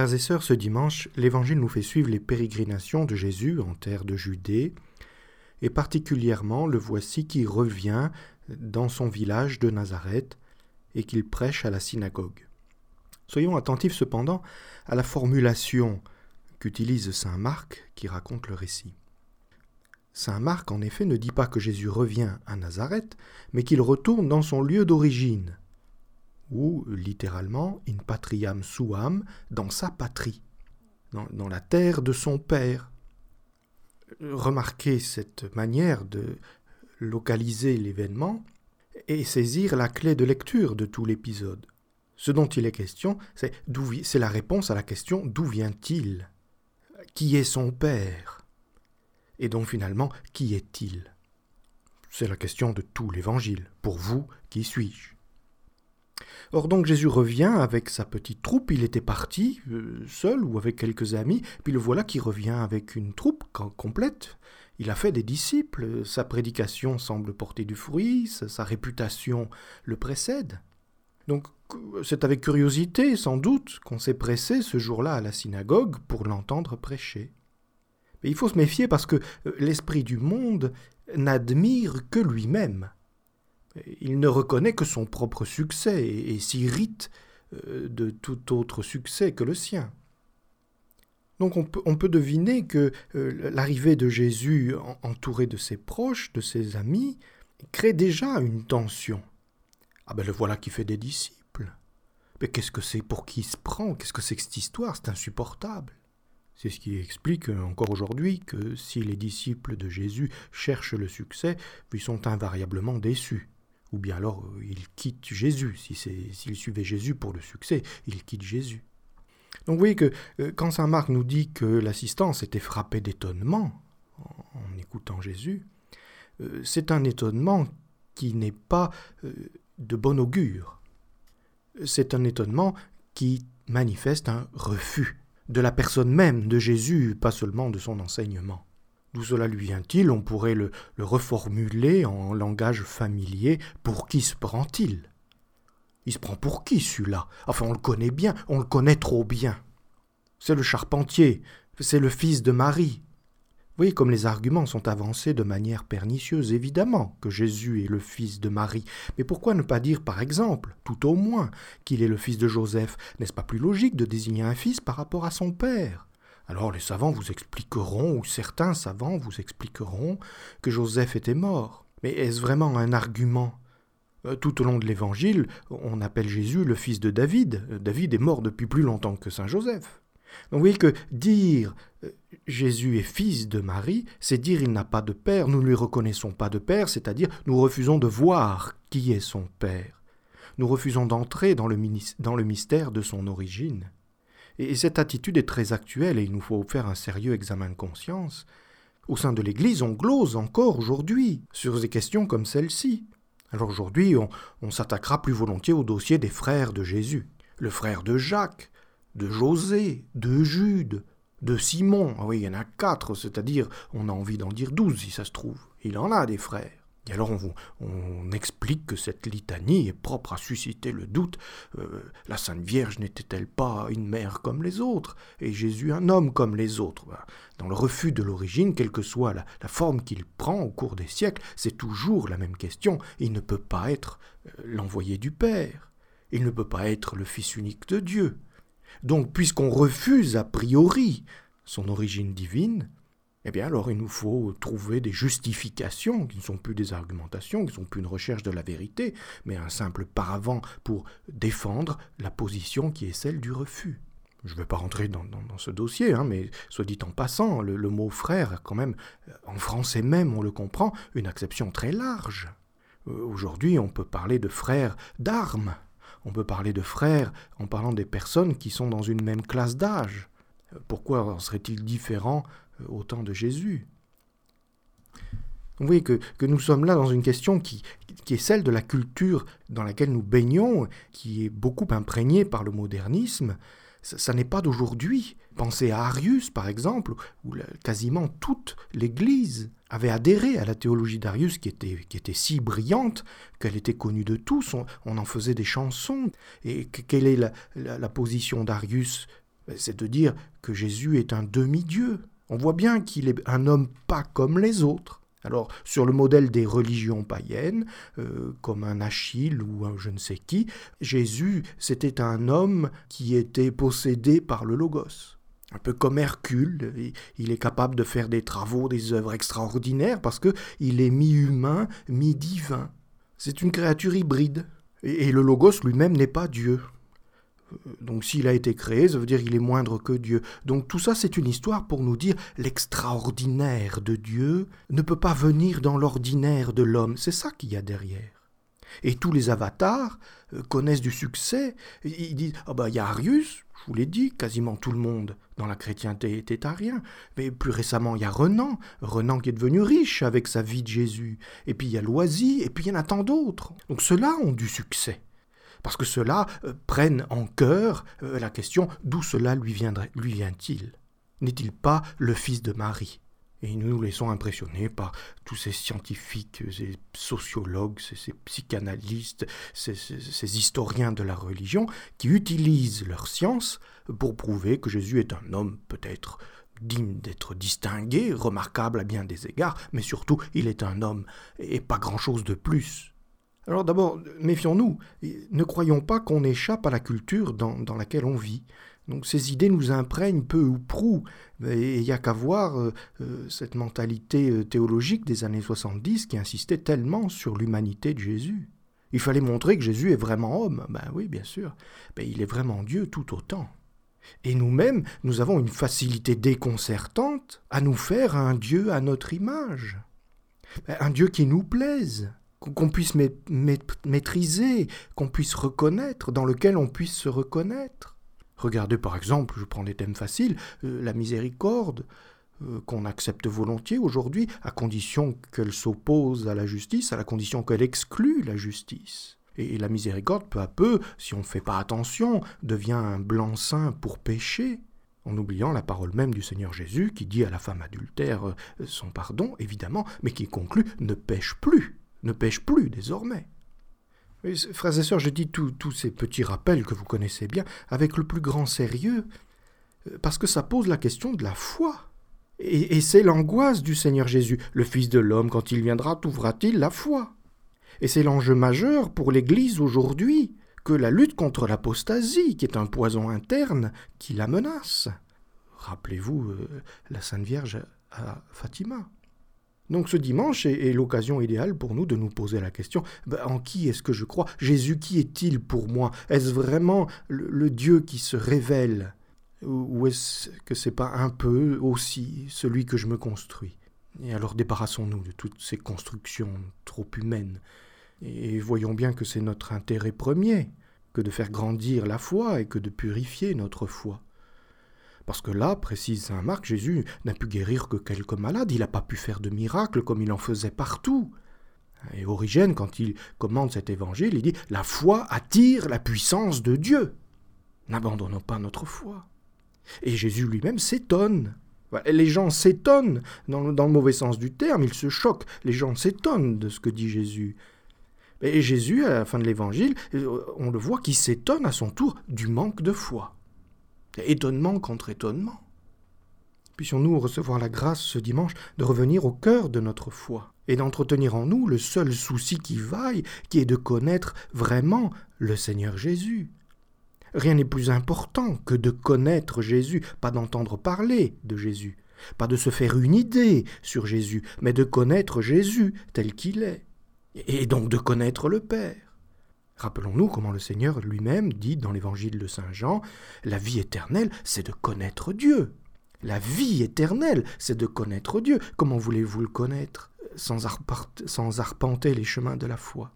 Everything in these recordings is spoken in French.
Frères et sœurs, ce dimanche, l'Évangile nous fait suivre les pérégrinations de Jésus en terre de Judée, et particulièrement le voici qui revient dans son village de Nazareth et qu'il prêche à la synagogue. Soyons attentifs cependant à la formulation qu'utilise Saint Marc qui raconte le récit. Saint Marc, en effet, ne dit pas que Jésus revient à Nazareth, mais qu'il retourne dans son lieu d'origine, ou littéralement in patriam suam, dans sa patrie, dans, la terre de son père. Remarquez cette manière de localiser l'événement et saisir la clé de lecture de tout l'épisode. Ce dont il est question, c'est, c'est la réponse à la question d'où vient-il? Qui est son père? Et donc finalement, qui est-il? C'est la question de tout l'évangile. Pour vous, qui suis-je? Or donc Jésus revient avec sa petite troupe, il était parti, euh, seul ou avec quelques amis, puis le voilà qui revient avec une troupe complète. Il a fait des disciples, sa prédication semble porter du fruit, sa réputation le précède. Donc c'est avec curiosité, sans doute, qu'on s'est pressé ce jour-là à la synagogue pour l'entendre prêcher. Mais il faut se méfier parce que euh, l'esprit du monde n'admire que lui-même. Il ne reconnaît que son propre succès et, s'irrite euh, de tout autre succès que le sien. Donc on peut, deviner que euh, l'arrivée de Jésus entouré de ses proches, de ses amis, crée déjà une tension. Ah ben le voilà qui fait des disciples. Mais qu'est-ce que c'est pour qui il se prend? Qu'est-ce que c'est que cette histoire? C'est insupportable. C'est ce qui explique encore aujourd'hui que si les disciples de Jésus cherchent le succès, ils sont invariablement déçus ou bien alors euh, il quitte Jésus. Si s'il suivait Jésus pour le succès, il quitte Jésus. Donc vous voyez que euh, quand Saint Marc nous dit que l'assistance était frappée d'étonnement en, écoutant Jésus, euh, c'est un étonnement qui n'est pas de bon augure. C'est un étonnement qui manifeste un refus de la personne même de Jésus, pas seulement de son enseignement. D'où cela lui vient-il? On pourrait le, reformuler en langage familier. Pour qui se prend-il? Il se prend pour qui celui-là? Enfin, on le connaît bien, on le connaît trop bien. C'est le charpentier, c'est le fils de Marie. Vous voyez comme les arguments sont avancés de manière pernicieuse, évidemment que Jésus est le fils de Marie, mais pourquoi ne pas dire par exemple, tout au moins, qu'il est le fils de Joseph? N'est-ce pas plus logique de désigner un fils par rapport à son père? Alors les savants vous expliqueront, ou certains savants vous expliqueront, que Joseph était mort. Mais est-ce vraiment un argument? Euh, Tout au long de l'Évangile, on appelle Jésus le fils de David. Euh, David est mort depuis plus longtemps que Saint Joseph. Donc vous voyez que dire euh, Jésus est fils de Marie, c'est dire il n'a pas de père, nous ne lui reconnaissons pas de père, c'est-à-dire nous refusons de voir qui est son père. Nous refusons d'entrer dans le mystère de son origine. Et cette attitude est très actuelle et il nous faut faire un sérieux examen de conscience. Au sein de l'Église, on glose encore aujourd'hui sur des questions comme celle-ci. Alors aujourd'hui, on, s'attaquera plus volontiers au dossier des frères de Jésus. Le frère de Jacques, de José, de Jude, de Simon. Ah oui, il y en a quatre, c'est-à-dire on a envie d'en dire douze si ça se trouve. Il en a des frères. Et alors on, explique que cette litanie est propre à susciter le doute. Euh, la Sainte Vierge n'était-elle pas une mère comme les autres, et Jésus un homme comme les autres? Ben, Dans le refus de l'origine, quelle que soit la, forme qu'il prend au cours des siècles, c'est toujours la même question. Il ne peut pas être euh, l'envoyé du Père. Il ne peut pas être le Fils unique de Dieu. Donc, puisqu'on refuse a priori son origine divine, eh bien alors il nous faut trouver des justifications qui ne sont plus des argumentations, qui ne sont plus une recherche de la vérité, mais un simple paravent pour défendre la position qui est celle du refus. Je ne vais pas rentrer dans, ce dossier, hein, mais soit dit en passant, le, mot frère, quand même, en français même, on le comprend, une acception très large. Euh, aujourd'hui, on peut parler de frères d'armes, on peut parler de frères en parlant des personnes qui sont dans une même classe d'âge. Pourquoi serait-il différent au temps de Jésus. Vous voyez que, nous sommes là dans une question qui, qui, est celle de la culture dans laquelle nous baignons, qui est beaucoup imprégnée par le modernisme. Ça, n'est pas d'aujourd'hui. Pensez à Arius, par exemple, où quasiment toute l'Église avait adhéré à la théologie d'Arius qui était, qui était si brillante qu'elle était connue de tous. On, en faisait des chansons. Et quelle est la, la position d'Arius? C'est de dire que Jésus est un demi-dieu. On voit bien qu'il est un homme pas comme les autres. Alors, sur le modèle des religions païennes, euh, comme un Achille ou un je ne sais qui, Jésus, c'était un homme qui était possédé par le Logos. Un peu comme Hercule, il est capable de faire des travaux, des œuvres extraordinaires parce qu'il est mi-humain, mi-divin. C'est une créature hybride. Et le Logos lui-même n'est pas Dieu. Donc s'il a été créé, ça veut dire qu'il est moindre que Dieu. Donc tout ça, c'est une histoire pour nous dire l'extraordinaire de Dieu ne peut pas venir dans l'ordinaire de l'homme. C'est ça qu'il y a derrière. Et tous les avatars euh, connaissent du succès. Ils disent Ah ben, il y a Arius, je vous l'ai dit, quasiment tout le monde dans la chrétienté était arien. Mais plus récemment, il y a Renan, Renan qui est devenu riche avec sa vie de Jésus. Et puis il y a Loisy, et puis il y en a tant d'autres. Donc ceux-là ont du succès. Parce que ceux-là euh, prennent en cœur euh, la question d'où cela lui vient-il? N'est-il pas le fils de Marie? Et nous nous laissons impressionner par tous ces scientifiques, ces sociologues, ces, psychanalystes, ces, ces, historiens de la religion qui utilisent leur science pour prouver que Jésus est un homme peut-être digne d'être distingué, remarquable à bien des égards, mais surtout il est un homme et pas grand-chose de plus. Alors d'abord, méfions-nous, ne croyons pas qu'on échappe à la culture dans, laquelle on vit. Donc ces idées nous imprègnent peu ou prou, et il n'y a qu'à voir euh, euh, cette mentalité euh, théologique des années 70 qui insistait tellement sur l'humanité de Jésus. Il fallait montrer que Jésus est vraiment homme. Ben oui, bien sûr. Ben, il est vraiment Dieu tout autant. Et nous-mêmes, nous avons une facilité déconcertante à nous faire un Dieu à notre image. Ben, un Dieu qui nous plaise, qu'on puisse maîtriser, qu'on puisse reconnaître, dans lequel on puisse se reconnaître. Regardez par exemple, je prends des thèmes faciles, euh, la miséricorde, euh, qu'on accepte volontiers aujourd'hui, à condition qu'elle s'oppose à la justice, à la condition qu'elle exclut la justice. Et la miséricorde, peu à peu, si on ne fait pas attention, devient un blanc-seing pour pécher, en oubliant la parole même du Seigneur Jésus qui dit à la femme adultère euh, son pardon, évidemment, mais qui conclut ne pêche plus, ne pêche plus désormais. Frères et sœurs, je dis tous ces petits rappels que vous connaissez bien avec le plus grand sérieux, euh, parce que ça pose la question de la foi. Et, c'est l'angoisse du Seigneur Jésus. Le Fils de l'homme, quand il viendra, trouvera-t-il la foi? Et c'est l'enjeu majeur pour l'Église aujourd'hui que la lutte contre l'apostasie, qui est un poison interne, qui la menace. Rappelez-vous euh, la Sainte Vierge à Fatima. Donc ce dimanche est, l'occasion idéale pour nous de nous poser la question ben, en qui est-ce que je crois? Jésus, qui est-il pour moi? Est-ce vraiment le, Dieu qui se révèle? Ou est-ce que c'est pas un peu aussi celui que je me construis? Et alors débarrassons-nous de toutes ces constructions trop humaines. Et voyons bien que c'est notre intérêt premier que de faire grandir la foi et que de purifier notre foi. Parce que là, précise saint Marc, Jésus n'a pu guérir que quelques malades, il n'a pas pu faire de miracles comme il en faisait partout. Et Origène, quand il commande cet évangile, il dit La foi attire la puissance de Dieu. N'abandonnons pas notre foi. Et Jésus lui-même s'étonne. Les gens s'étonnent, dans, dans, le mauvais sens du terme, ils se choquent. Les gens s'étonnent de ce que dit Jésus. Et Jésus, à la fin de l'évangile, on le voit qui s'étonne à son tour du manque de foi. Étonnement contre étonnement. Puissions-nous recevoir la grâce ce dimanche de revenir au cœur de notre foi et d'entretenir en nous le seul souci qui vaille, qui est de connaître vraiment le Seigneur Jésus. Rien n'est plus important que de connaître Jésus, pas d'entendre parler de Jésus, pas de se faire une idée sur Jésus, mais de connaître Jésus tel qu'il est, et donc de connaître le Père. Rappelons-nous comment le Seigneur lui-même dit dans l'évangile de Saint Jean, la vie éternelle, c'est de connaître Dieu. La vie éternelle, c'est de connaître Dieu. Comment voulez-vous le connaître sans, arpenter les chemins de la foi?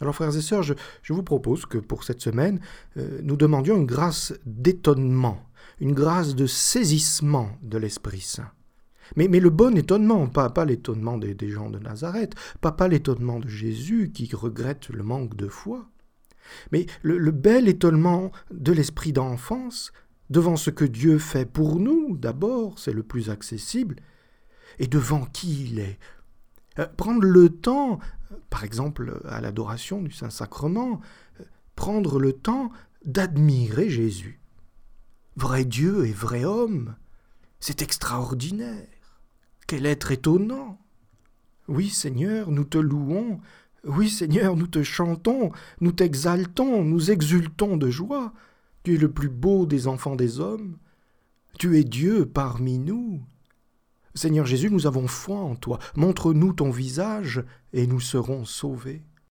Alors frères et sœurs, je, vous propose que pour cette semaine, euh, nous demandions une grâce d'étonnement, une grâce de saisissement de l'Esprit Saint. Mais, le bon étonnement, pas, pas l'étonnement des, gens de Nazareth, pas, pas l'étonnement de Jésus qui regrette le manque de foi, mais le, bel étonnement de l'esprit d'enfance devant ce que Dieu fait pour nous, d'abord, c'est le plus accessible, et devant qui il est. Euh, prendre le temps, par exemple à l'adoration du Saint-Sacrement, euh, prendre le temps d'admirer Jésus. vrai Dieu et vrai homme. C'est extraordinaire. Quel être étonnant. Oui, Seigneur, nous te louons. Oui, Seigneur, nous te chantons, nous t'exaltons, nous exultons de joie. Tu es le plus beau des enfants des hommes. Tu es Dieu parmi nous. Seigneur Jésus, nous avons foi en toi. Montre-nous ton visage et nous serons sauvés.